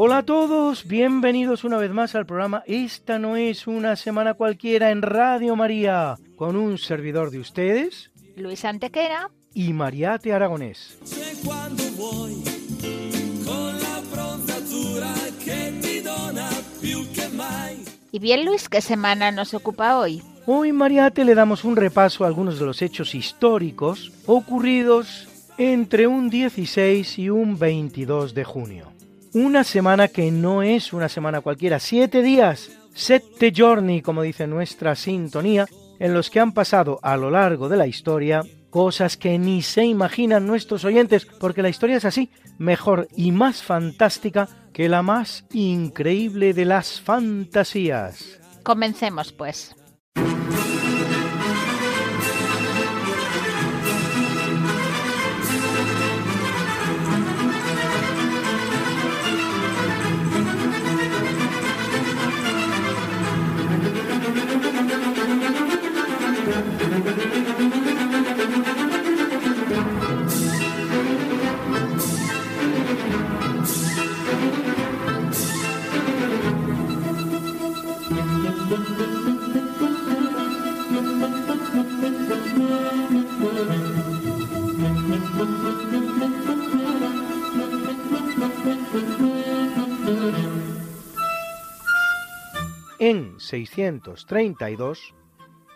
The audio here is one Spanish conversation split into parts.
Hola a todos, bienvenidos una vez más al programa Esta no es una semana cualquiera en Radio María, con un servidor de ustedes Luis Antequera. y Mariate Aragonés. Y bien, Luis, ¿qué semana nos ocupa hoy? Hoy Mariate le damos un repaso a algunos de los hechos históricos ocurridos entre un 16 y un 22 de junio. Una semana que no es una semana cualquiera, siete días, sette giorni, como dice nuestra sintonía, en los que han pasado a lo largo de la historia cosas que ni se imaginan nuestros oyentes, porque la historia es así, mejor y más fantástica que la más increíble de las fantasías. Comencemos, pues. 632,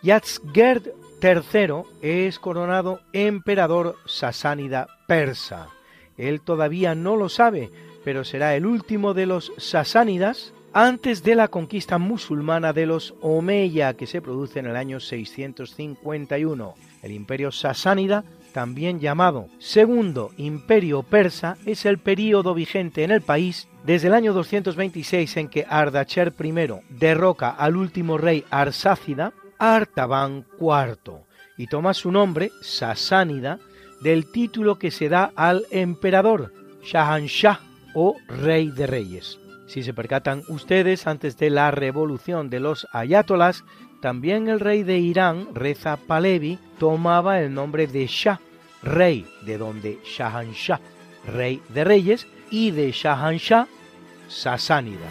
Yatzgerd III es coronado emperador sasánida persa. Él todavía no lo sabe, pero será el último de los sasánidas antes de la conquista musulmana de los Omeya que se produce en el año 651. El imperio sasánida, también llamado Segundo Imperio Persa, es el período vigente en el país desde el año 226 en que Ardacher I derroca al último rey arsácida, Artaban IV, y toma su nombre, Sasánida, del título que se da al emperador, Shahanshah o Rey de Reyes. Si se percatan ustedes, antes de la revolución de los ayatolas, también el rey de Irán, Reza Pahlavi, tomaba el nombre de Shah, rey, de donde Shahanshah, rey de reyes, y de Shahanshah, sasánida.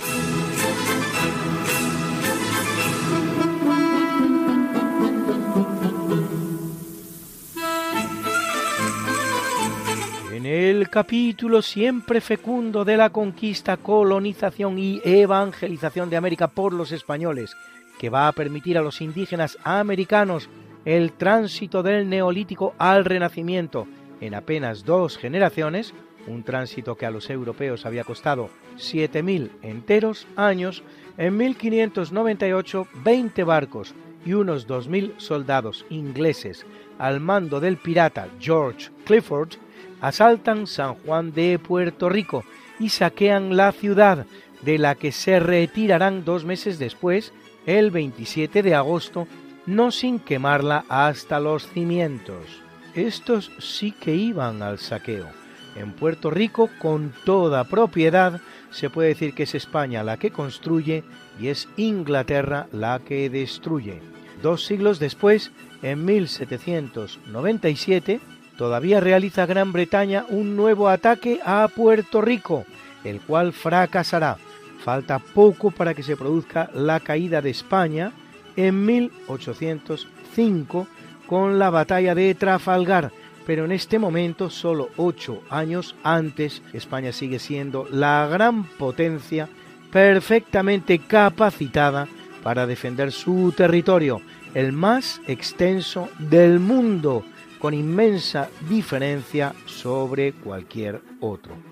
En el capítulo siempre fecundo de la conquista, colonización y evangelización de América por los españoles, que va a permitir a los indígenas americanos el tránsito del neolítico al renacimiento en apenas dos generaciones, un tránsito que a los europeos había costado 7.000 enteros años, en 1598 20 barcos y unos 2.000 soldados ingleses al mando del pirata George Clifford asaltan San Juan de Puerto Rico y saquean la ciudad, de la que se retirarán dos meses después, el 27 de agosto, no sin quemarla hasta los cimientos. Estos sí que iban al saqueo. En Puerto Rico, con toda propiedad, se puede decir que es España la que construye y es Inglaterra la que destruye. Dos siglos después, en 1797, todavía realiza Gran Bretaña un nuevo ataque a Puerto Rico, el cual fracasará. Falta poco para que se produzca la caída de España en 1805 con la batalla de Trafalgar, pero en este momento, solo ocho años antes, España sigue siendo la gran potencia perfectamente capacitada para defender su territorio, el más extenso del mundo, con inmensa diferencia sobre cualquier otro.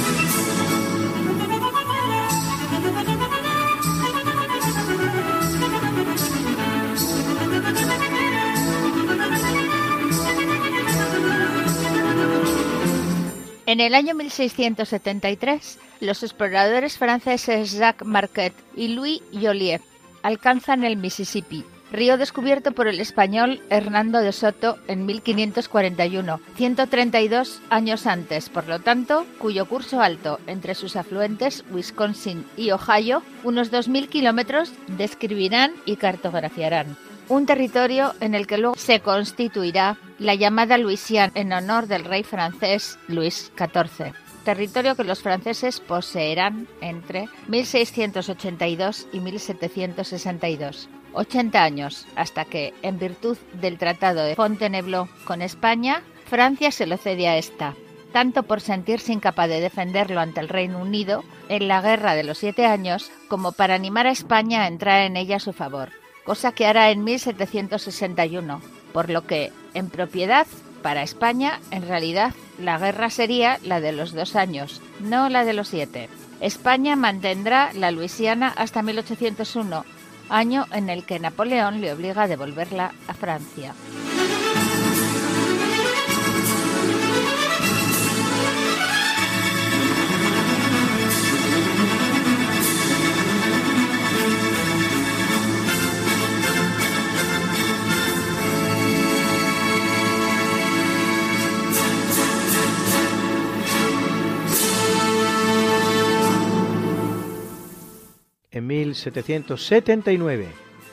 En el año 1673, los exploradores franceses Jacques Marquette y Louis Joliet alcanzan el Mississippi, río descubierto por el español Hernando de Soto en 1541, 132 años antes, por lo tanto, cuyo curso alto entre sus afluentes Wisconsin y Ohio, unos 2.000 kilómetros, describirán y cartografiarán un territorio en el que luego se constituirá la llamada Luisiana en honor del rey francés Luis XIV, territorio que los franceses poseerán entre 1682 y 1762. 80 años hasta que, en virtud del Tratado de Fontainebleau con España, Francia se lo cede a esta, tanto por sentirse incapaz de defenderlo ante el Reino Unido en la Guerra de los Siete Años, como para animar a España a entrar en ella a su favor cosa que hará en 1761, por lo que, en propiedad, para España, en realidad, la guerra sería la de los dos años, no la de los siete. España mantendrá la Luisiana hasta 1801, año en el que Napoleón le obliga a devolverla a Francia. 1779,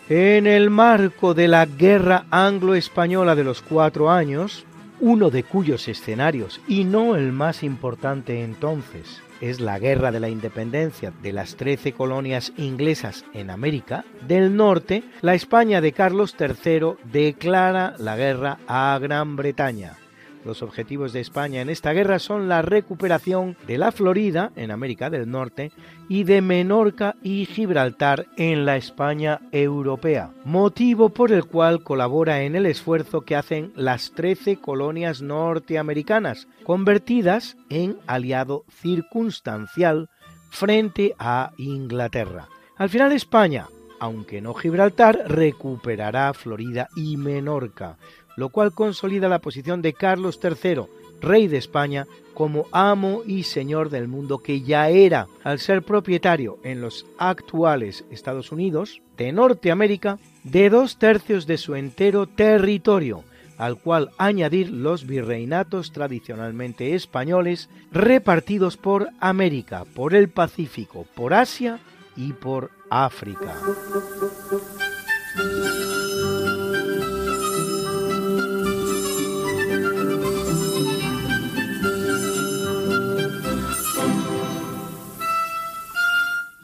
en el marco de la Guerra Anglo-Española de los Cuatro Años, uno de cuyos escenarios, y no el más importante entonces, es la Guerra de la Independencia de las trece colonias inglesas en América del Norte, la España de Carlos III declara la guerra a Gran Bretaña los objetivos de España en esta guerra son la recuperación de la Florida, en América del Norte, y de Menorca y Gibraltar en la España europea, motivo por el cual colabora en el esfuerzo que hacen las 13 colonias norteamericanas, convertidas en aliado circunstancial frente a Inglaterra. Al final España, aunque no Gibraltar, recuperará Florida y Menorca, lo cual consolida la posición de Carlos III, rey de España, como amo y señor del mundo que ya era, al ser propietario en los actuales Estados Unidos de Norteamérica de dos tercios de su entero territorio, al cual añadir los virreinatos tradicionalmente españoles repartidos por América, por el Pacífico, por Asia y por África.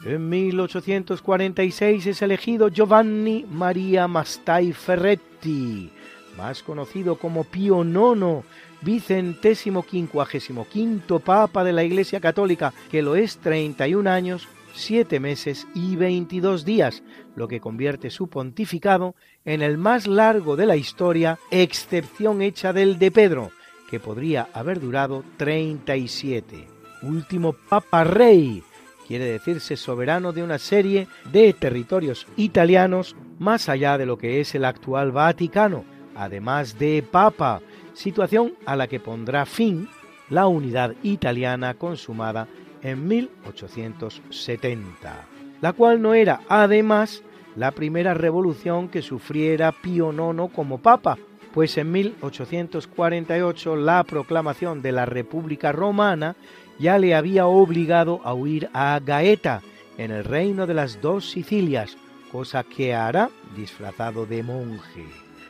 En 1846 es elegido Giovanni Maria Mastai Ferretti, más conocido como Pío IX, vicentésimo quincuagésimo quinto Papa de la Iglesia Católica, que lo es 31 años, 7 meses y 22 días, lo que convierte su pontificado en el más largo de la historia, excepción hecha del de Pedro, que podría haber durado 37. Último Papa Rey, quiere decirse soberano de una serie de territorios italianos más allá de lo que es el actual Vaticano, además de Papa, situación a la que pondrá fin la unidad italiana consumada en 1870, la cual no era además la primera revolución que sufriera Pío IX como Papa, pues en 1848 la proclamación de la República Romana ya le había obligado a huir a Gaeta, en el reino de las dos Sicilias, cosa que hará disfrazado de monje.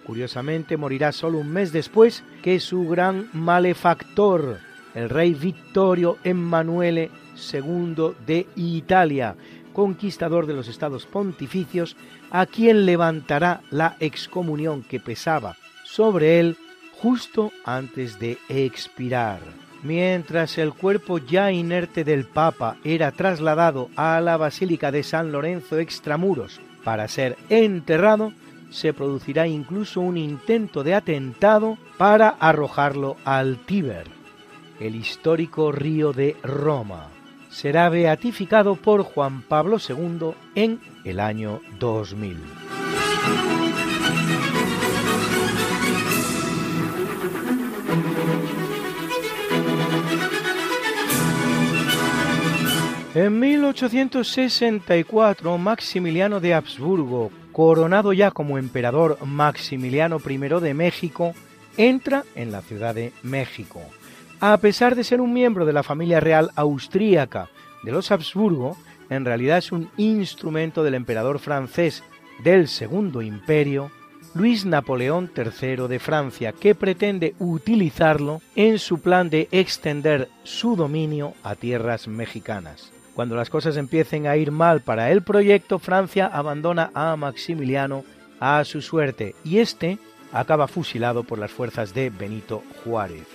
Curiosamente morirá solo un mes después que su gran malefactor, el rey Vittorio Emanuele II de Italia, conquistador de los estados pontificios, a quien levantará la excomunión que pesaba sobre él justo antes de expirar. Mientras el cuerpo ya inerte del Papa era trasladado a la Basílica de San Lorenzo extramuros para ser enterrado, se producirá incluso un intento de atentado para arrojarlo al Tíber, el histórico río de Roma. Será beatificado por Juan Pablo II en el año 2000. En 1864, Maximiliano de Habsburgo, coronado ya como emperador Maximiliano I de México, entra en la Ciudad de México. A pesar de ser un miembro de la familia real austríaca de los Habsburgo, en realidad es un instrumento del emperador francés del Segundo Imperio, Luis Napoleón III de Francia, que pretende utilizarlo en su plan de extender su dominio a tierras mexicanas. Cuando las cosas empiecen a ir mal para el proyecto, Francia abandona a Maximiliano a su suerte y este acaba fusilado por las fuerzas de Benito Juárez.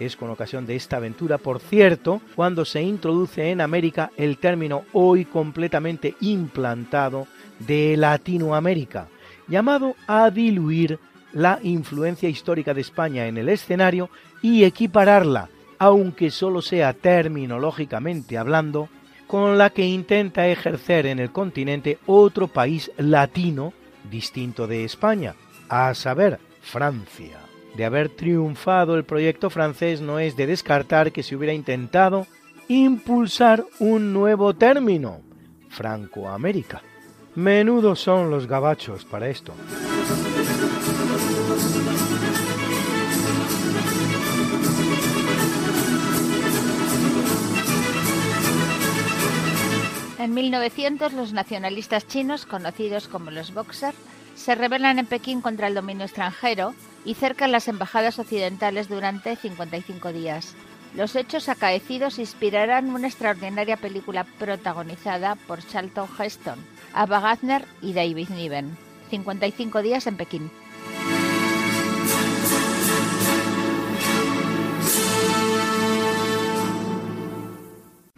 Es con ocasión de esta aventura, por cierto, cuando se introduce en América el término hoy completamente implantado de Latinoamérica, llamado a diluir la influencia histórica de España en el escenario y equipararla, aunque solo sea terminológicamente hablando, con la que intenta ejercer en el continente otro país latino distinto de España, a saber, Francia. De haber triunfado el proyecto francés no es de descartar que se hubiera intentado impulsar un nuevo término, Francoamérica. Menudos son los gabachos para esto. En 1900 los nacionalistas chinos, conocidos como los Boxer, se rebelan en Pekín contra el dominio extranjero y cercan las embajadas occidentales durante 55 días. Los hechos acaecidos inspirarán una extraordinaria película protagonizada por Charlton Heston, Ava Gardner y David Niven. 55 días en Pekín.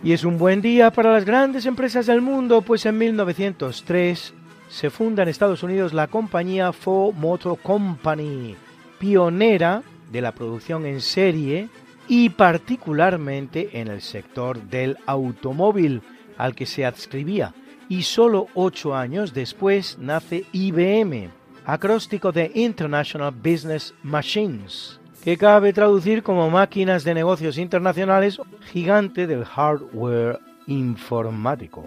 Y es un buen día para las grandes empresas del mundo, pues en 1903 se funda en Estados Unidos la compañía Ford Motor Company, pionera de la producción en serie y particularmente en el sector del automóvil al que se adscribía. Y solo ocho años después nace IBM, acróstico de International Business Machines que cabe traducir como máquinas de negocios internacionales, gigante del hardware informático.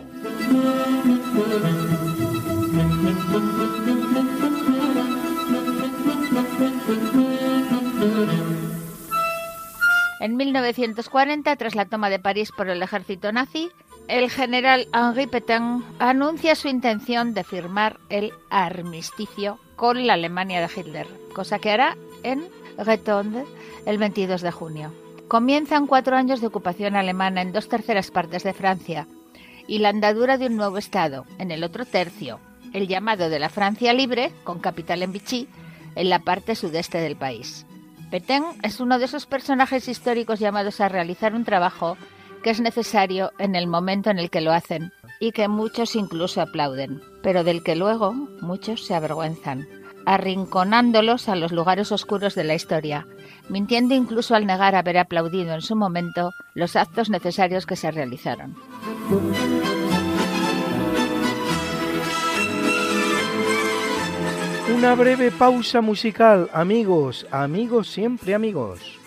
En 1940, tras la toma de París por el ejército nazi, el general Henri Pétain anuncia su intención de firmar el armisticio con la Alemania de Hitler, cosa que hará en Retonde el 22 de junio. Comienzan cuatro años de ocupación alemana en dos terceras partes de Francia y la andadura de un nuevo Estado en el otro tercio, el llamado de la Francia Libre, con capital en Vichy, en la parte sudeste del país. Petain es uno de esos personajes históricos llamados a realizar un trabajo que es necesario en el momento en el que lo hacen y que muchos incluso aplauden, pero del que luego muchos se avergüenzan arrinconándolos a los lugares oscuros de la historia, mintiendo incluso al negar haber aplaudido en su momento los actos necesarios que se realizaron. Una breve pausa musical, amigos, amigos, siempre amigos.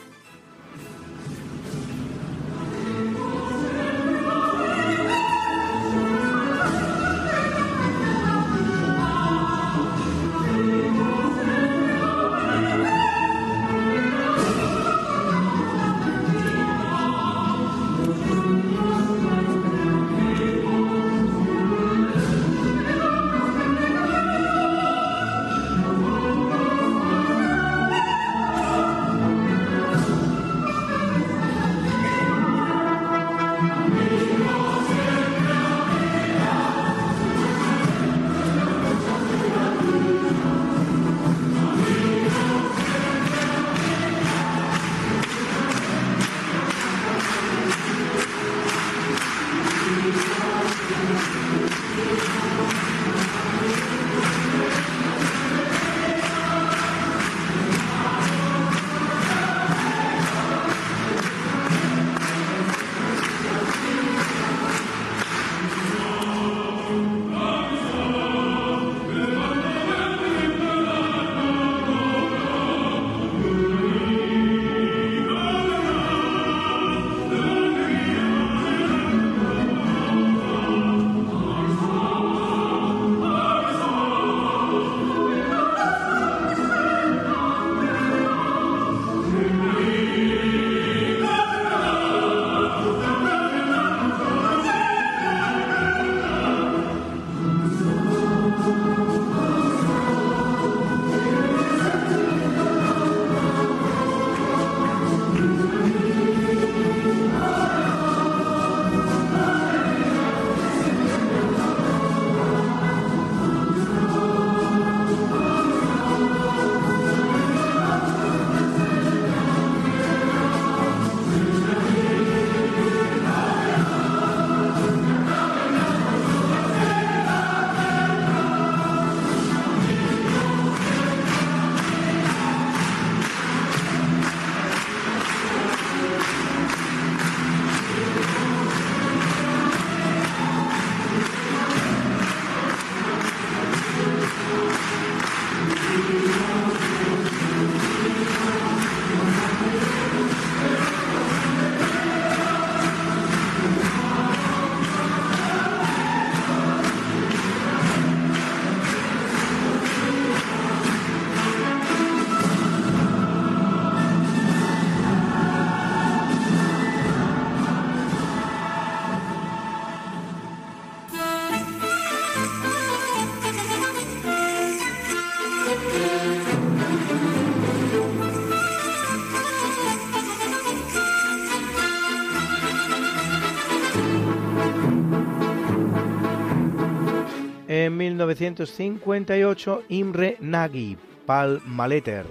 1958, Imre Nagy, Pal Maleter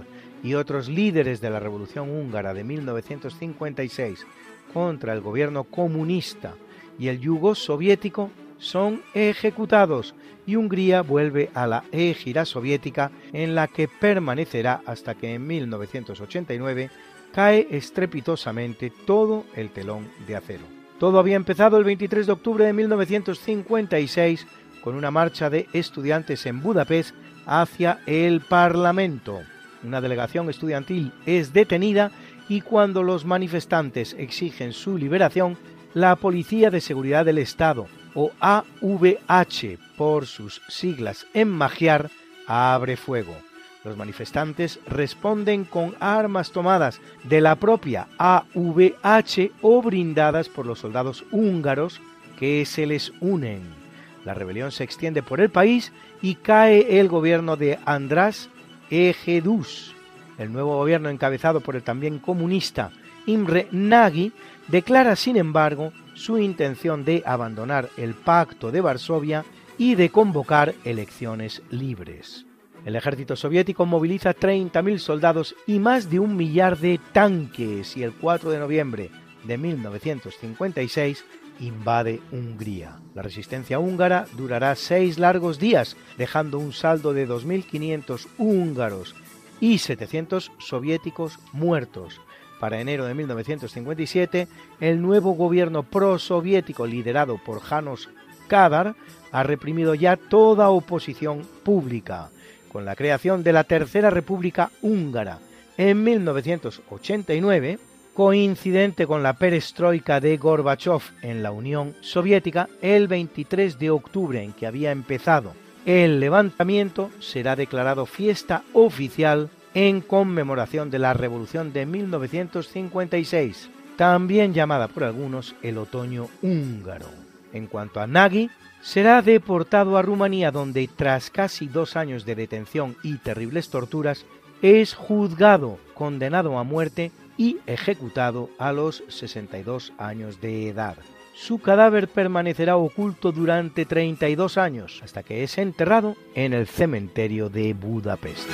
y otros líderes de la Revolución húngara de 1956 contra el gobierno comunista y el yugo soviético son ejecutados y Hungría vuelve a la égira soviética en la que permanecerá hasta que en 1989 cae estrepitosamente todo el telón de acero. Todo había empezado el 23 de octubre de 1956 con una marcha de estudiantes en Budapest hacia el Parlamento. Una delegación estudiantil es detenida y cuando los manifestantes exigen su liberación, la Policía de Seguridad del Estado, o AVH por sus siglas en magiar, abre fuego. Los manifestantes responden con armas tomadas de la propia AVH o brindadas por los soldados húngaros que se les unen. La rebelión se extiende por el país y cae el gobierno de András Egedus. El nuevo gobierno encabezado por el también comunista Imre Nagy declara, sin embargo, su intención de abandonar el Pacto de Varsovia y de convocar elecciones libres. El ejército soviético moviliza 30.000 soldados y más de un millar de tanques y el 4 de noviembre de 1956 invade Hungría. La resistencia húngara durará seis largos días, dejando un saldo de 2.500 húngaros y 700 soviéticos muertos, para enero de 1957, el nuevo gobierno prosoviético liderado por Janos Kadar ha reprimido ya toda oposición pública, con la creación de la Tercera República Húngara en 1989, coincidente con la perestroika de Gorbachev en la Unión Soviética, el 23 de octubre en que había empezado el levantamiento, será declarado fiesta oficial en conmemoración de la Revolución de 1956, también llamada por algunos el otoño húngaro. En cuanto a Nagy, será deportado a Rumanía donde tras casi dos años de detención y terribles torturas, es juzgado, condenado a muerte y ejecutado a los 62 años de edad. Su cadáver permanecerá oculto durante 32 años, hasta que es enterrado en el cementerio de Budapest.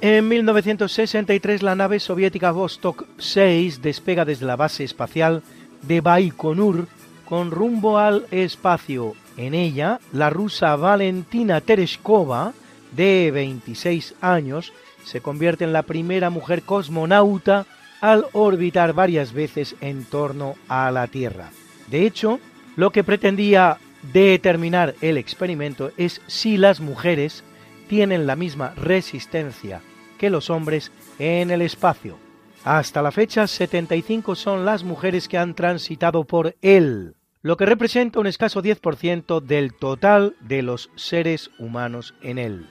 En 1963 la nave soviética Vostok 6 despega desde la base espacial de Baikonur con rumbo al espacio. En ella, la rusa Valentina Tereshkova, de 26 años, se convierte en la primera mujer cosmonauta al orbitar varias veces en torno a la Tierra. De hecho, lo que pretendía determinar el experimento es si las mujeres tienen la misma resistencia que los hombres en el espacio. Hasta la fecha, 75 son las mujeres que han transitado por él, lo que representa un escaso 10% del total de los seres humanos en él.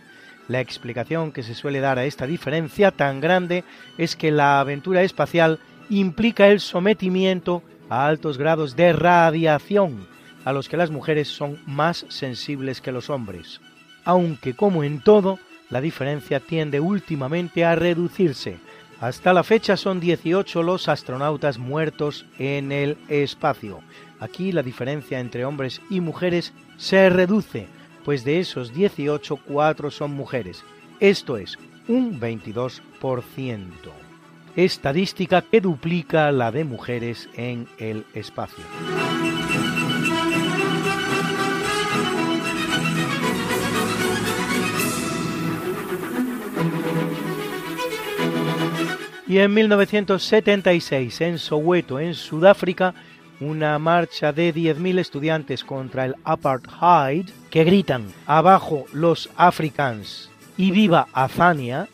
La explicación que se suele dar a esta diferencia tan grande es que la aventura espacial implica el sometimiento a altos grados de radiación, a los que las mujeres son más sensibles que los hombres aunque como en todo, la diferencia tiende últimamente a reducirse. Hasta la fecha son 18 los astronautas muertos en el espacio. Aquí la diferencia entre hombres y mujeres se reduce, pues de esos 18, 4 son mujeres. Esto es un 22%. Estadística que duplica la de mujeres en el espacio. Y en 1976, en Soweto, en Sudáfrica, una marcha de 10.000 estudiantes contra el apartheid que gritan abajo los africans y viva Azania,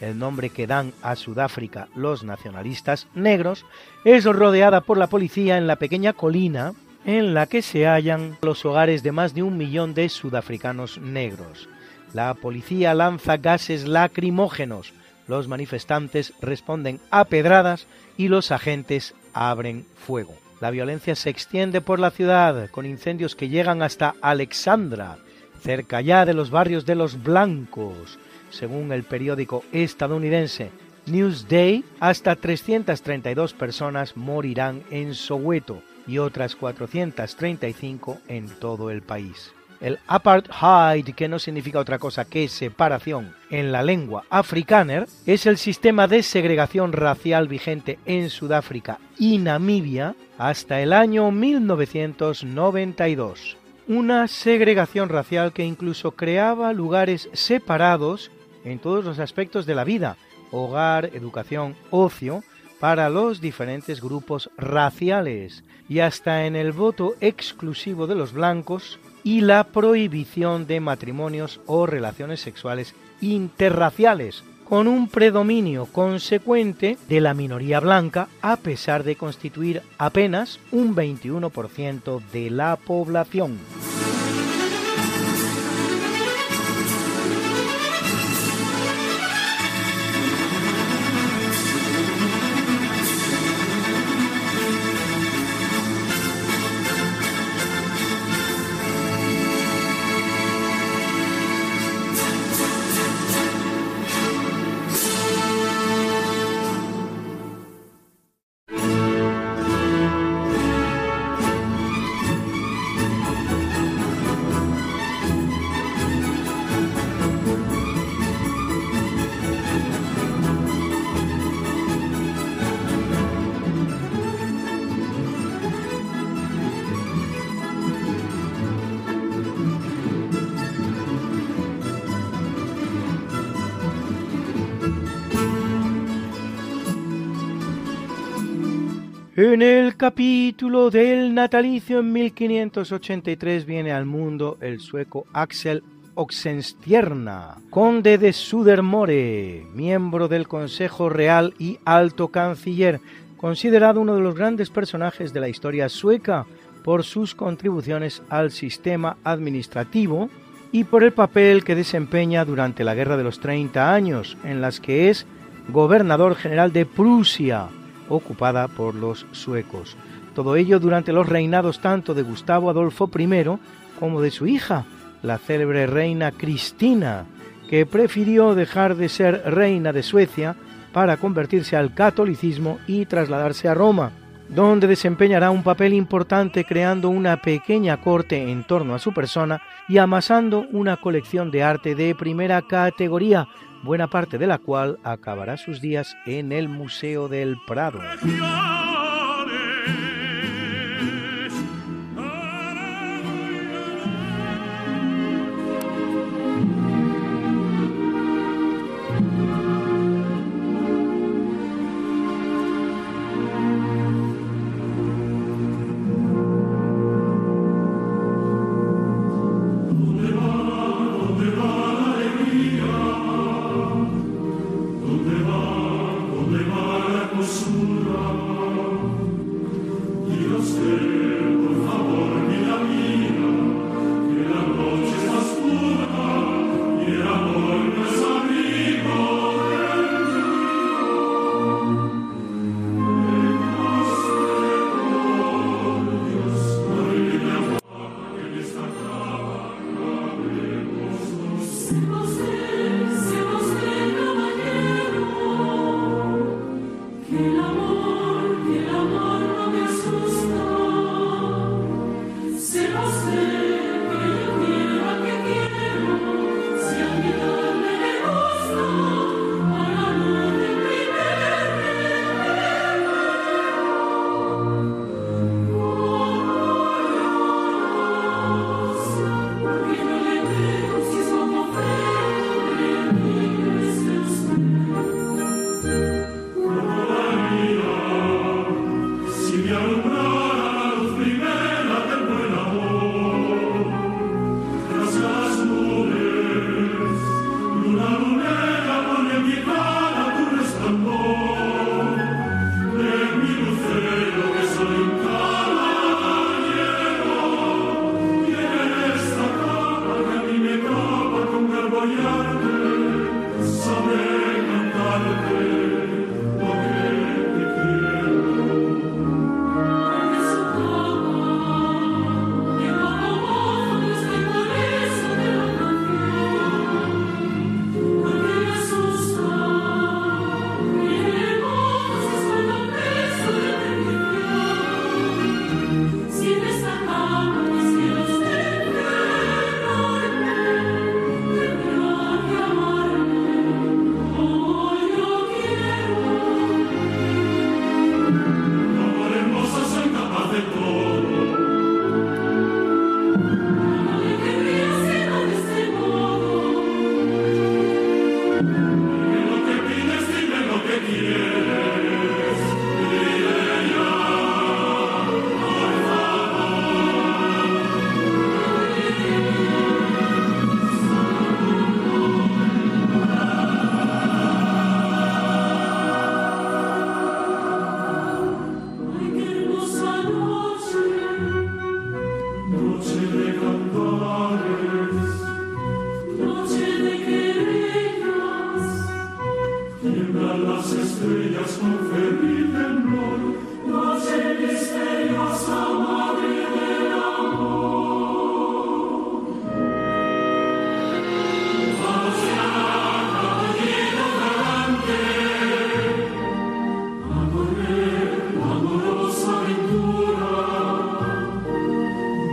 el nombre que dan a Sudáfrica los nacionalistas negros, es rodeada por la policía en la pequeña colina en la que se hallan los hogares de más de un millón de sudafricanos negros. La policía lanza gases lacrimógenos, los manifestantes responden a pedradas y los agentes abren fuego. La violencia se extiende por la ciudad con incendios que llegan hasta Alexandra, cerca ya de los barrios de los blancos, según el periódico estadounidense Newsday, hasta 332 personas morirán en Soweto y otras 435 en todo el país. El apartheid, que no significa otra cosa que separación en la lengua afrikaner, es el sistema de segregación racial vigente en Sudáfrica y Namibia hasta el año 1992. Una segregación racial que incluso creaba lugares separados en todos los aspectos de la vida, hogar, educación, ocio, para los diferentes grupos raciales y hasta en el voto exclusivo de los blancos y la prohibición de matrimonios o relaciones sexuales interraciales, con un predominio consecuente de la minoría blanca a pesar de constituir apenas un 21% de la población. En el capítulo del natalicio en 1583 viene al mundo el sueco Axel Oxenstierna, conde de Sudermore, miembro del Consejo Real y alto canciller, considerado uno de los grandes personajes de la historia sueca por sus contribuciones al sistema administrativo y por el papel que desempeña durante la Guerra de los 30 años, en las que es gobernador general de Prusia, ocupada por los suecos. Todo ello durante los reinados tanto de Gustavo Adolfo I como de su hija, la célebre reina Cristina, que prefirió dejar de ser reina de Suecia para convertirse al catolicismo y trasladarse a Roma, donde desempeñará un papel importante creando una pequeña corte en torno a su persona y amasando una colección de arte de primera categoría, buena parte de la cual acabará sus días en el Museo del Prado.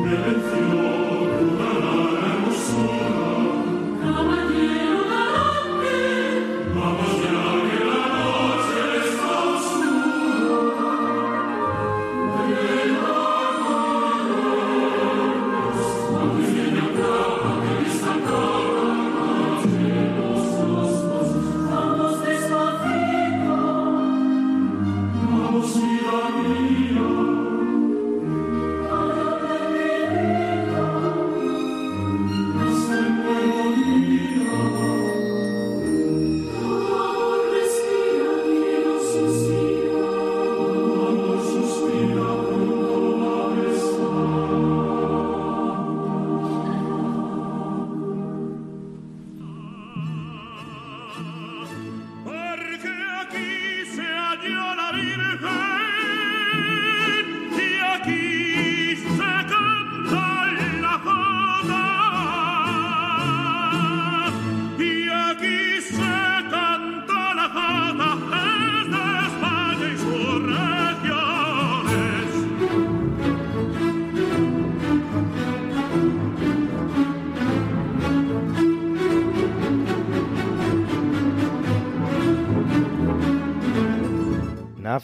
silenzio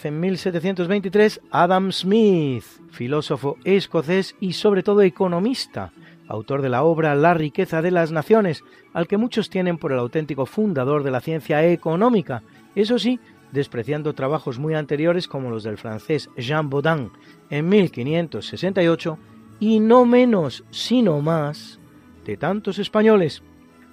En 1723 Adam Smith, filósofo escocés y sobre todo economista, autor de la obra La riqueza de las naciones, al que muchos tienen por el auténtico fundador de la ciencia económica, eso sí, despreciando trabajos muy anteriores como los del francés Jean Baudin en 1568 y no menos, sino más, de tantos españoles.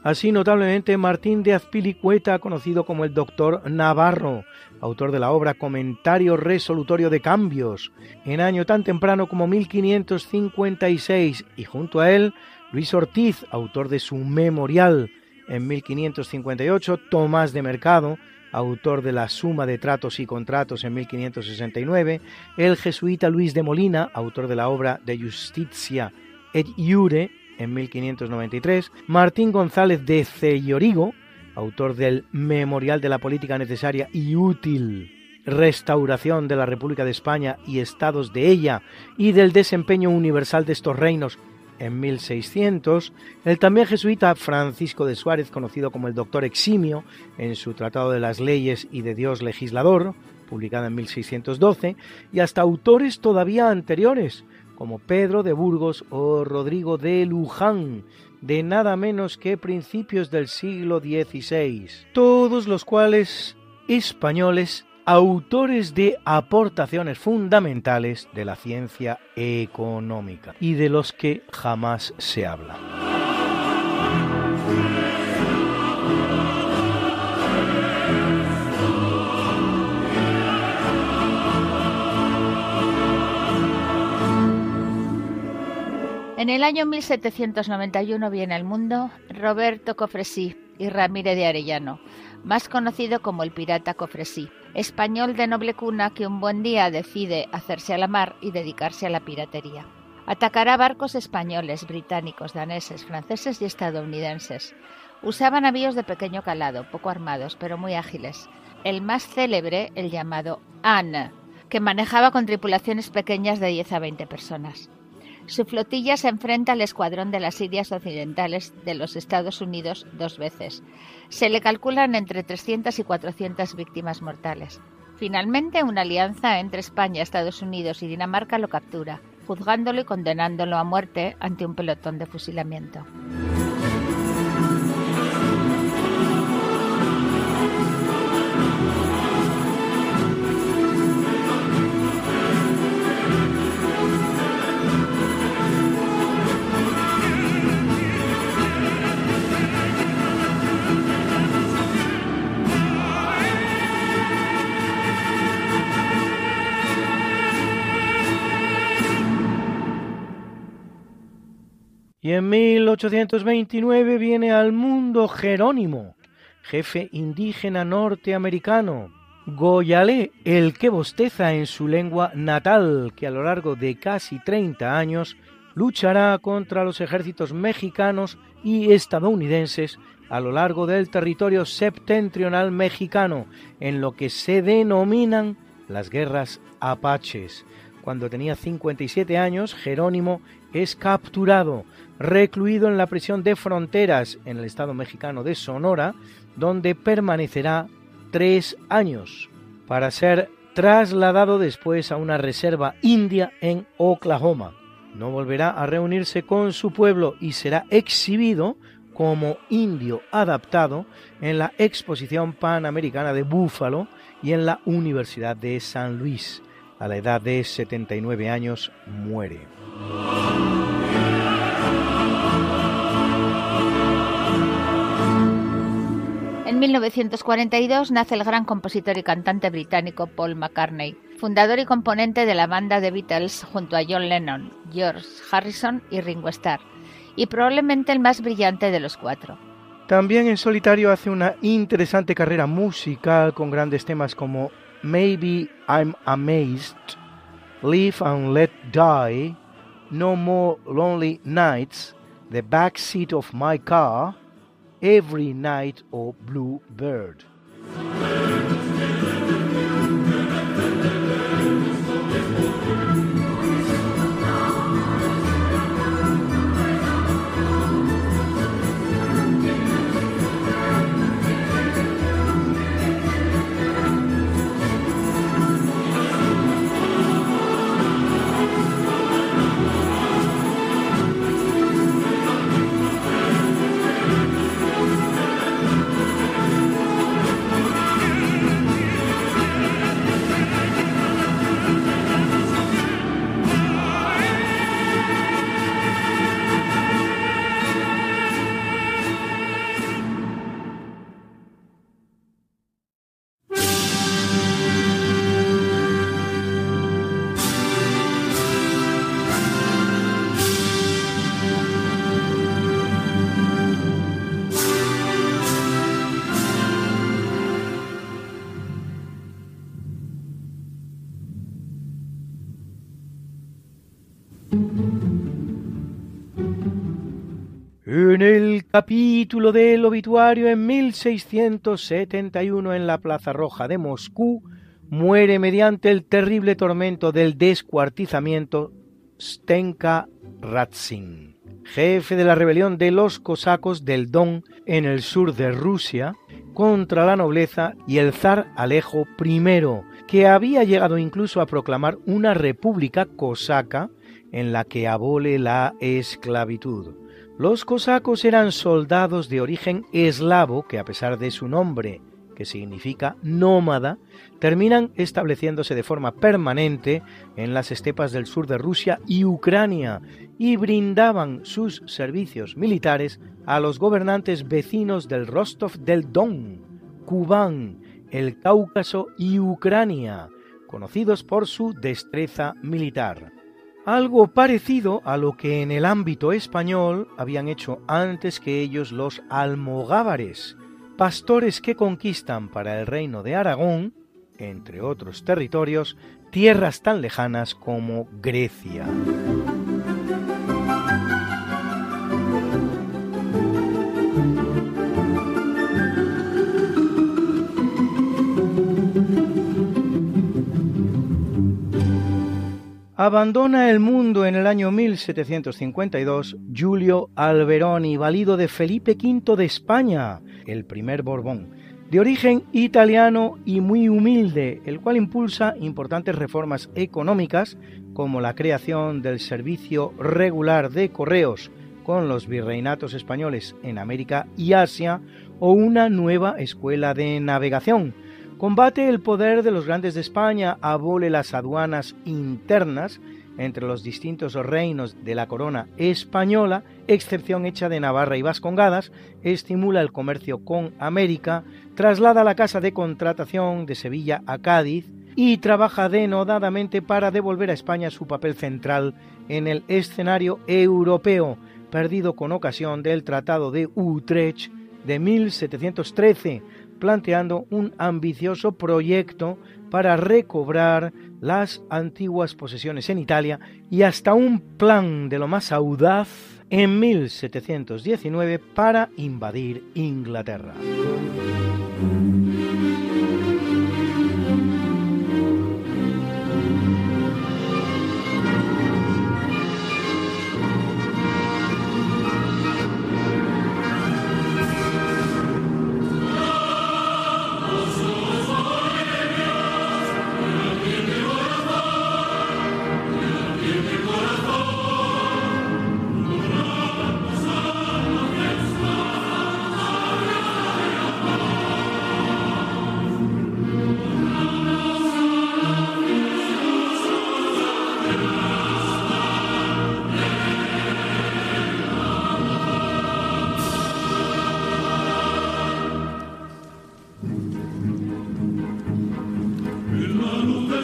Así notablemente Martín de Azpilicueta, conocido como el doctor Navarro, autor de la obra Comentario Resolutorio de Cambios, en año tan temprano como 1556, y junto a él Luis Ortiz, autor de su Memorial en 1558, Tomás de Mercado, autor de la Suma de Tratos y Contratos en 1569, el jesuita Luis de Molina, autor de la obra De Justitia et Iure en 1593, Martín González de Cellorigo, autor del Memorial de la Política Necesaria y Útil, Restauración de la República de España y Estados de ella y del desempeño universal de estos reinos en 1600, el también jesuita Francisco de Suárez, conocido como el Doctor Eximio, en su Tratado de las Leyes y de Dios Legislador, publicada en 1612, y hasta autores todavía anteriores, como Pedro de Burgos o Rodrigo de Luján, de nada menos que principios del siglo XVI, todos los cuales españoles autores de aportaciones fundamentales de la ciencia económica y de los que jamás se habla. En el año 1791 viene al mundo Roberto Cofresí y Ramírez de Arellano, más conocido como el pirata Cofresí, español de noble cuna que un buen día decide hacerse a la mar y dedicarse a la piratería. Atacará barcos españoles, británicos, daneses, franceses y estadounidenses. Usaba navíos de pequeño calado, poco armados, pero muy ágiles. El más célebre, el llamado Anne, que manejaba con tripulaciones pequeñas de 10 a 20 personas. Su flotilla se enfrenta al escuadrón de las Indias Occidentales de los Estados Unidos dos veces. Se le calculan entre 300 y 400 víctimas mortales. Finalmente, una alianza entre España, Estados Unidos y Dinamarca lo captura, juzgándolo y condenándolo a muerte ante un pelotón de fusilamiento. En 1829 viene al mundo Jerónimo, jefe indígena norteamericano, Goyalé, el que bosteza en su lengua natal, que a lo largo de casi 30 años luchará contra los ejércitos mexicanos y estadounidenses a lo largo del territorio septentrional mexicano, en lo que se denominan las guerras apaches. Cuando tenía 57 años, Jerónimo es capturado, recluido en la prisión de fronteras en el estado mexicano de Sonora, donde permanecerá tres años, para ser trasladado después a una reserva india en Oklahoma. No volverá a reunirse con su pueblo y será exhibido como indio adaptado en la Exposición Panamericana de Búfalo y en la Universidad de San Luis. A la edad de 79 años muere. 1942 nace el gran compositor y cantante británico Paul McCartney, fundador y componente de la banda de Beatles junto a John Lennon, George Harrison y Ringo Starr, y probablemente el más brillante de los cuatro. También en solitario hace una interesante carrera musical con grandes temas como Maybe I'm Amazed, Live and Let Die, No More Lonely Nights, The Backseat of My Car, Every Night o Blue Bird. El capítulo del obituario en 1671 en la Plaza Roja de Moscú muere mediante el terrible tormento del descuartizamiento Stenka Ratsin, jefe de la rebelión de los cosacos del Don en el sur de Rusia contra la nobleza y el zar Alejo I, que había llegado incluso a proclamar una república cosaca en la que abole la esclavitud. Los cosacos eran soldados de origen eslavo que a pesar de su nombre, que significa nómada, terminan estableciéndose de forma permanente en las estepas del sur de Rusia y Ucrania y brindaban sus servicios militares a los gobernantes vecinos del Rostov del Don, Kubán, el Cáucaso y Ucrania, conocidos por su destreza militar algo parecido a lo que en el ámbito español habían hecho antes que ellos los almogávares, pastores que conquistan para el reino de Aragón, entre otros territorios, tierras tan lejanas como Grecia. Abandona el mundo en el año 1752 Giulio Alberoni, valido de Felipe V de España, el primer Borbón, de origen italiano y muy humilde, el cual impulsa importantes reformas económicas como la creación del servicio regular de correos con los virreinatos españoles en América y Asia o una nueva escuela de navegación, Combate el poder de los grandes de España, abole las aduanas internas entre los distintos reinos de la corona española, excepción hecha de Navarra y Vascongadas, estimula el comercio con América, traslada la casa de contratación de Sevilla a Cádiz y trabaja denodadamente para devolver a España su papel central en el escenario europeo, perdido con ocasión del Tratado de Utrecht de 1713, planteando un ambicioso proyecto para recobrar las antiguas posesiones en Italia y hasta un plan de lo más audaz en 1719 para invadir Inglaterra.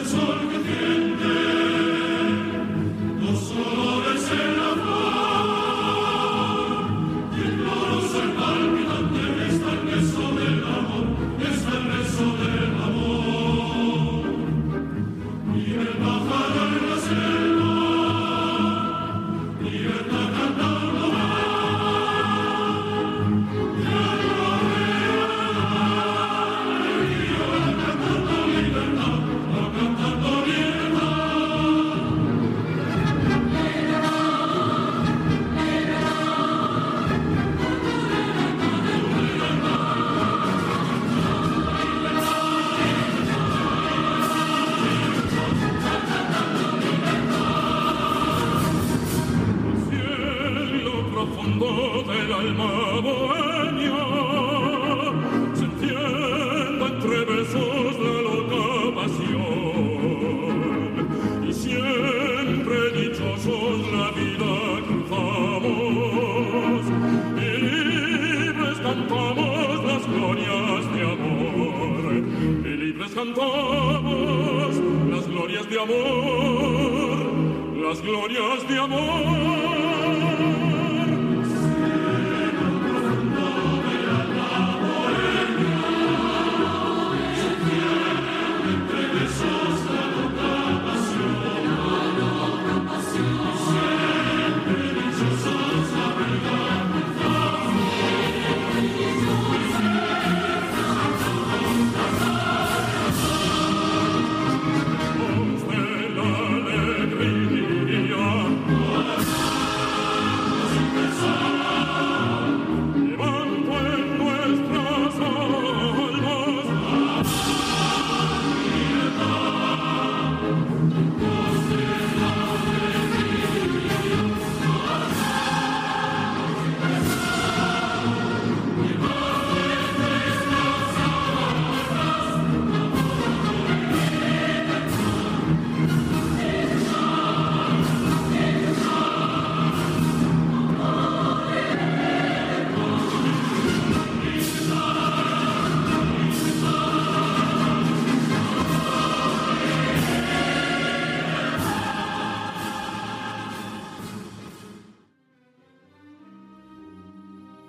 Sul with you.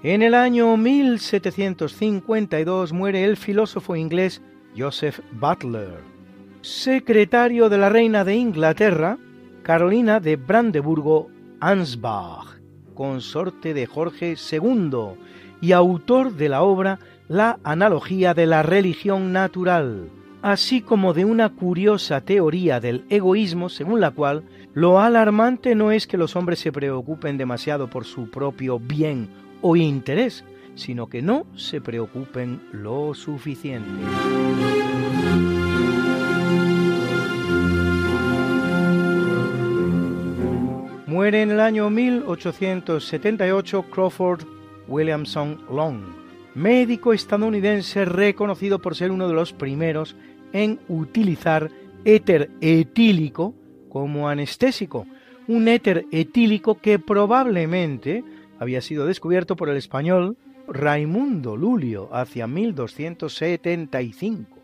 En el año 1752 muere el filósofo inglés Joseph Butler, secretario de la reina de Inglaterra, Carolina de Brandeburgo-Ansbach, consorte de Jorge II y autor de la obra La analogía de la religión natural, así como de una curiosa teoría del egoísmo según la cual lo alarmante no es que los hombres se preocupen demasiado por su propio bien o interés, sino que no se preocupen lo suficiente. Muere en el año 1878 Crawford Williamson Long, médico estadounidense reconocido por ser uno de los primeros en utilizar éter etílico como anestésico, un éter etílico que probablemente había sido descubierto por el español Raimundo Lulio hacia 1275.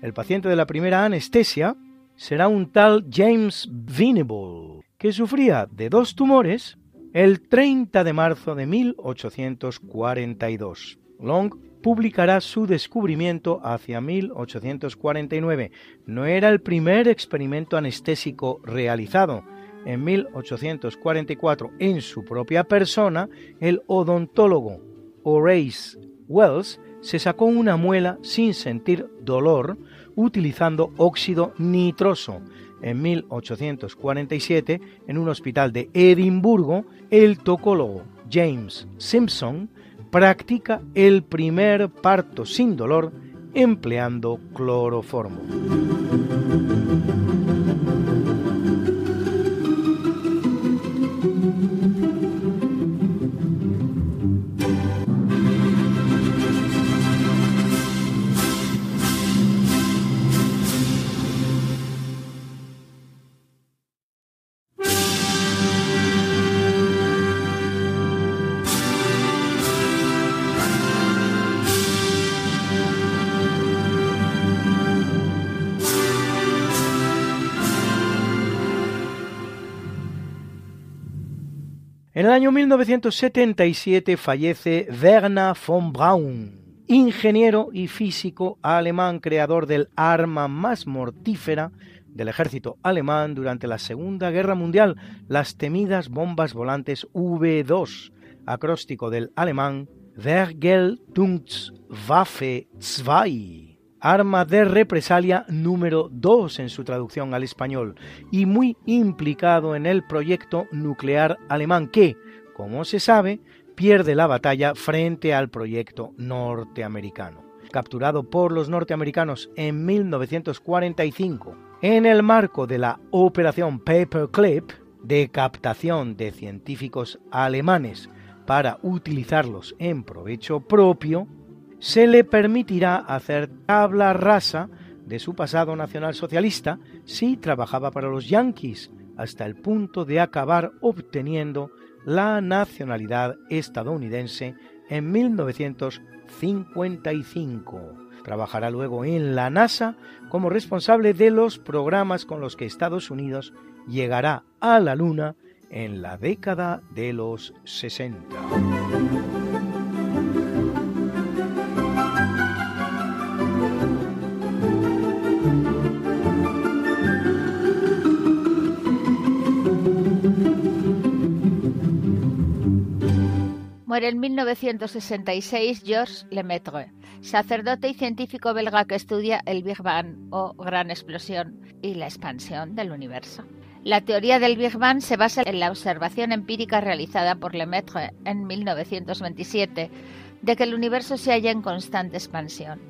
El paciente de la primera anestesia será un tal James Venable, que sufría de dos tumores el 30 de marzo de 1842. Long publicará su descubrimiento hacia 1849. No era el primer experimento anestésico realizado. En 1844, en su propia persona, el odontólogo Horace Wells se sacó una muela sin sentir dolor utilizando óxido nitroso. En 1847, en un hospital de Edimburgo, el tocólogo James Simpson practica el primer parto sin dolor empleando cloroformo. En el año 1977 fallece Werner von Braun, ingeniero y físico alemán creador del arma más mortífera del ejército alemán durante la Segunda Guerra Mundial, las temidas bombas volantes V2, acróstico del alemán Vergeltungswaffe 2 arma de represalia número 2 en su traducción al español, y muy implicado en el proyecto nuclear alemán que, como se sabe, pierde la batalla frente al proyecto norteamericano. Capturado por los norteamericanos en 1945 en el marco de la Operación Paperclip, de captación de científicos alemanes para utilizarlos en provecho propio, se le permitirá hacer tabla rasa de su pasado nacionalsocialista si trabajaba para los yanquis, hasta el punto de acabar obteniendo la nacionalidad estadounidense en 1955. Trabajará luego en la NASA como responsable de los programas con los que Estados Unidos llegará a la Luna en la década de los 60. Muere en 1966 Georges Lemaitre, sacerdote y científico belga que estudia el Big Bang o gran explosión y la expansión del universo. La teoría del Big Bang se basa en la observación empírica realizada por Lemaitre en 1927 de que el universo se halla en constante expansión.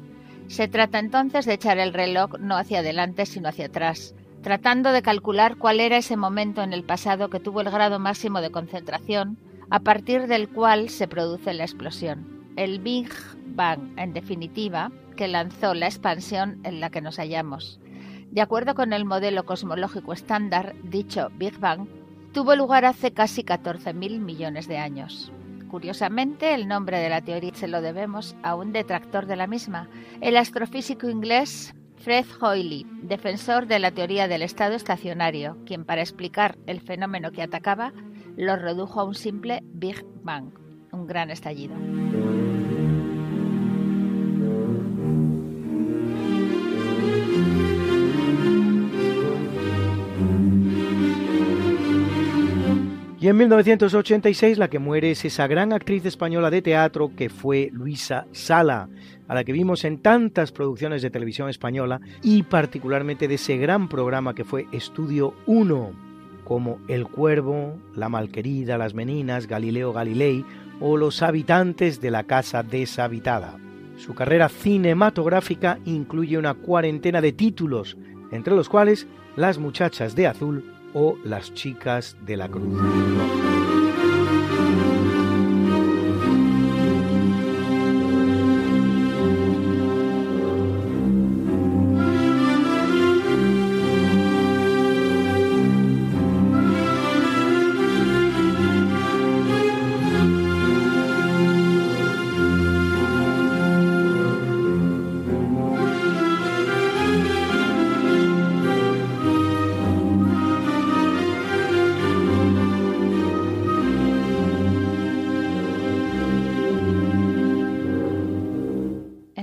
Se trata entonces de echar el reloj no hacia adelante sino hacia atrás, tratando de calcular cuál era ese momento en el pasado que tuvo el grado máximo de concentración a partir del cual se produce la explosión. El Big Bang, en definitiva, que lanzó la expansión en la que nos hallamos. De acuerdo con el modelo cosmológico estándar, dicho Big Bang tuvo lugar hace casi 14.000 millones de años. Curiosamente, el nombre de la teoría se lo debemos a un detractor de la misma, el astrofísico inglés Fred Hoyle, defensor de la teoría del estado estacionario, quien para explicar el fenómeno que atacaba lo redujo a un simple Big Bang. un gran estallido. Y en 1986 la que muere es esa gran actriz española de teatro que fue Luisa Sala, a la que vimos en tantas producciones de televisión española y particularmente de ese gran programa que fue Estudio 1, como El Cuervo, La Malquerida, Las Meninas, Galileo Galilei o Los Habitantes de la Casa Deshabitada. Su carrera cinematográfica incluye una cuarentena de títulos, entre los cuales Las Muchachas de Azul o Las Chicas de la Cruz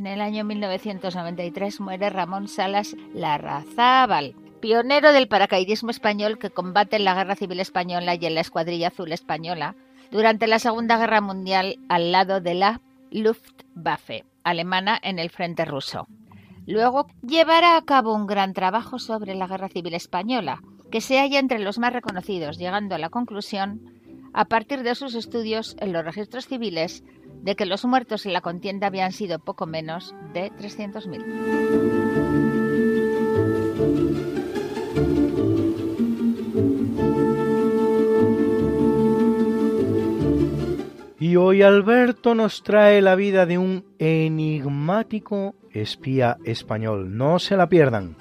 el año 1993 muere Ramón Salas Larrazábal, pionero del paracaidismo español que combate en la Guerra Civil Española y en la Escuadrilla Azul Española durante la Segunda Guerra Mundial al lado de la Luftwaffe alemana en el frente ruso. Luego llevará a cabo un gran trabajo sobre la Guerra Civil Española, que se halla entre los más reconocidos, llegando a la conclusión, a partir de sus estudios en los registros civiles, de que los muertos en la contienda habían sido poco menos de 300.000. Y hoy Alberto nos trae la vida de un enigmático espía español. No se la pierdan.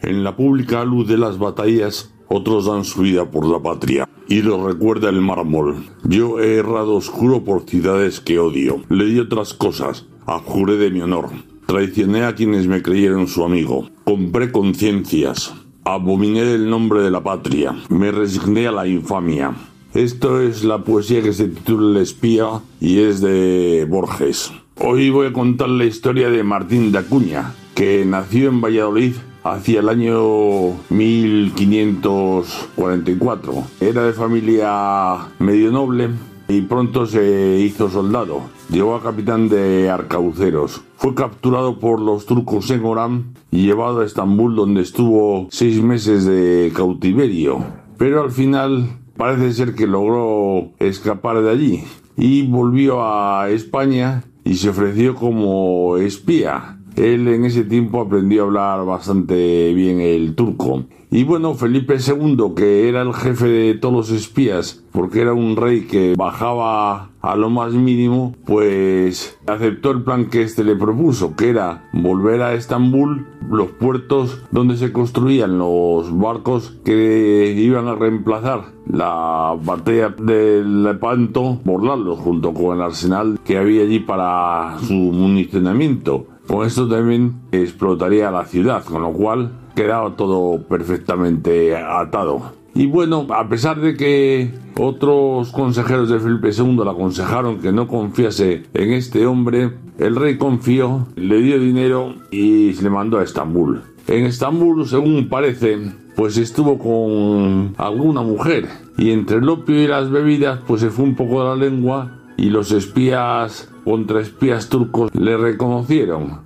En la pública luz de las batallas, otros dan su vida por la patria y lo recuerda el mármol. Yo he errado oscuro por ciudades que odio. Le di otras cosas. Abjuré de mi honor. Traicioné a quienes me creyeron su amigo. Compré conciencias. Abominé el nombre de la patria. Me resigné a la infamia. Esto es la poesía que se titula El espía y es de Borges. Hoy voy a contar la historia de Martín de Acuña, que nació en Valladolid hacia el año 1544. Era de familia medio noble y pronto se hizo soldado. Llegó a capitán de arcauceros. Fue capturado por los turcos en Orán y llevado a Estambul donde estuvo seis meses de cautiverio. Pero al final parece ser que logró escapar de allí y volvió a España y se ofreció como espía. Él en ese tiempo aprendió a hablar bastante bien el turco. Y bueno, Felipe II, que era el jefe de todos los espías, porque era un rey que bajaba a lo más mínimo, pues aceptó el plan que éste le propuso, que era volver a Estambul, los puertos donde se construían los barcos que iban a reemplazar la batalla del Lepanto, bordarlos junto con el arsenal que había allí para su municionamiento. Con esto también explotaría la ciudad, con lo cual quedaba todo perfectamente atado. Y bueno, a pesar de que otros consejeros de Felipe II le aconsejaron que no confiase en este hombre, el rey confió, le dio dinero y se le mandó a Estambul. En Estambul, según parece, pues estuvo con alguna mujer y entre el opio y las bebidas pues se fue un poco de la lengua y los espías contra espías turcos le reconocieron.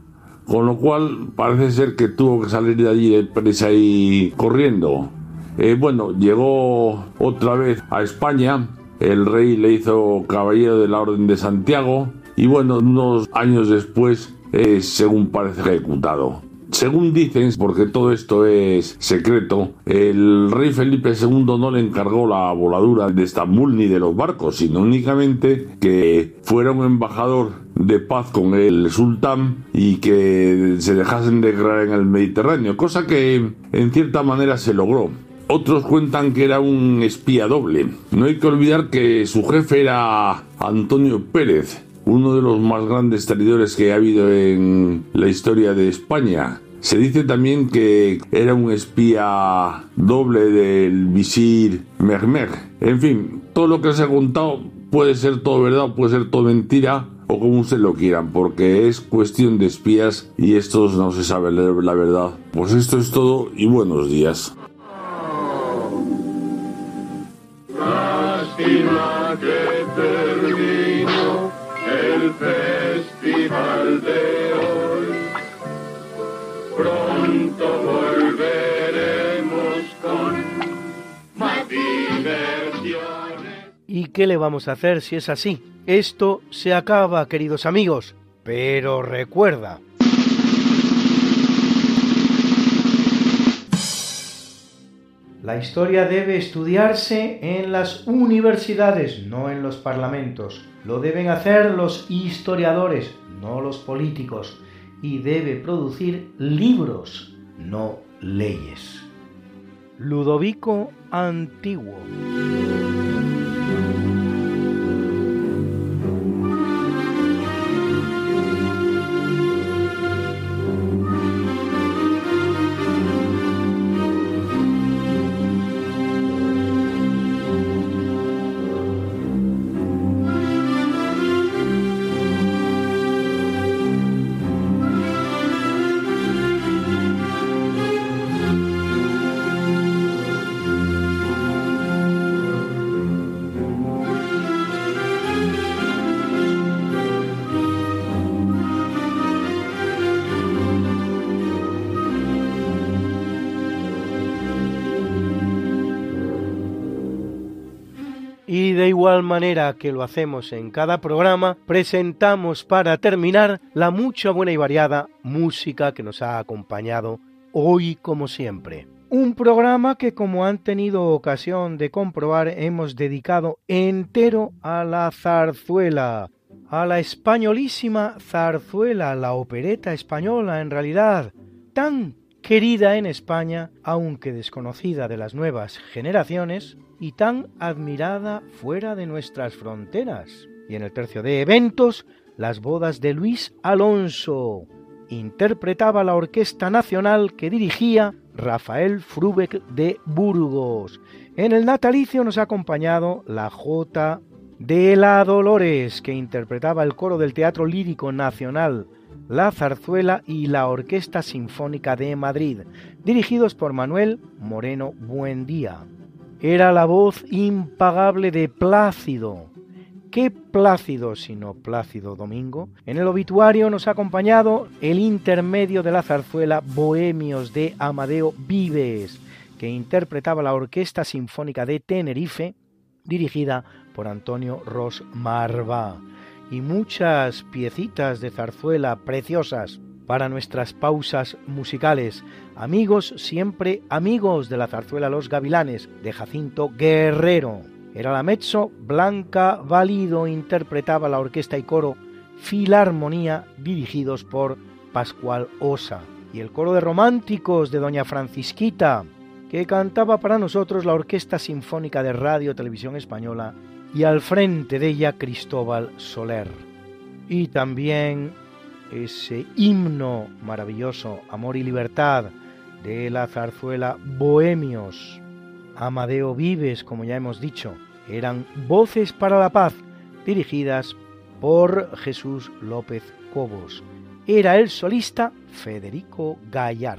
Con lo cual parece ser que tuvo que salir de allí de presa y corriendo. Eh, bueno, llegó otra vez a España. El rey le hizo caballero de la Orden de Santiago. Y bueno, unos años después, es según parece, ejecutado. Según dicen, porque todo esto es secreto, el rey Felipe II no le encargó la voladura de Estambul ni de los barcos, sino únicamente que fuera un embajador de paz con el sultán y que se dejasen de guerra en el Mediterráneo, cosa que en cierta manera se logró. Otros cuentan que era un espía doble. No hay que olvidar que su jefe era Antonio Pérez, uno de los más grandes traidores que ha habido en la historia de España. Se dice también que era un espía doble del visir Mehmed. En fin, todo lo que os he contado puede ser todo verdad, puede ser todo mentira, o como ustedes lo quieran, porque es cuestión de espías y estos no se sabe leer la verdad. Pues esto es todo y buenos días. Qué le vamos a hacer si es así? Esto se acaba, queridos amigos, pero recuerda. La historia debe estudiarse en las universidades, no en los parlamentos. Lo deben hacer los historiadores, no los políticos. Y debe producir libros, no leyes. Ludovico Antiguo. Y de igual manera que lo hacemos en cada programa, presentamos para terminar la mucha buena y variada música que nos ha acompañado hoy como siempre. Un programa que como han tenido ocasión de comprobar hemos dedicado entero a la zarzuela, a la españolísima zarzuela, la opereta española en realidad, tan querida en España, aunque desconocida de las nuevas generaciones, y tan admirada fuera de nuestras fronteras. Y en el tercio de eventos, las bodas de Luis Alonso. Interpretaba la Orquesta Nacional que dirigía Rafael Frubeck de Burgos. En el natalicio nos ha acompañado la Jota de la Dolores, que interpretaba el coro del Teatro Lírico Nacional, la Zarzuela y la Orquesta Sinfónica de Madrid, dirigidos por Manuel Moreno Buendía era la voz impagable de Plácido. ¿Qué Plácido sino Plácido Domingo? En el obituario nos ha acompañado el intermedio de la zarzuela Bohemios de Amadeo Vives, que interpretaba la Orquesta Sinfónica de Tenerife, dirigida por Antonio Ros Marva, y muchas piecitas de zarzuela preciosas para nuestras pausas musicales. Amigos, siempre amigos de la zarzuela Los Gavilanes, de Jacinto Guerrero. Era la mezzo Blanca Valido, interpretaba la orquesta y coro Filarmonía, dirigidos por Pascual Osa. Y el coro de románticos de Doña Francisquita, que cantaba para nosotros la Orquesta Sinfónica de Radio Televisión Española, y al frente de ella Cristóbal Soler. Y también ese himno maravilloso, Amor y Libertad, de la zarzuela Bohemios. Amadeo Vives, como ya hemos dicho, eran Voces para la Paz, dirigidas por Jesús López Cobos. Era el solista Federico Gallar.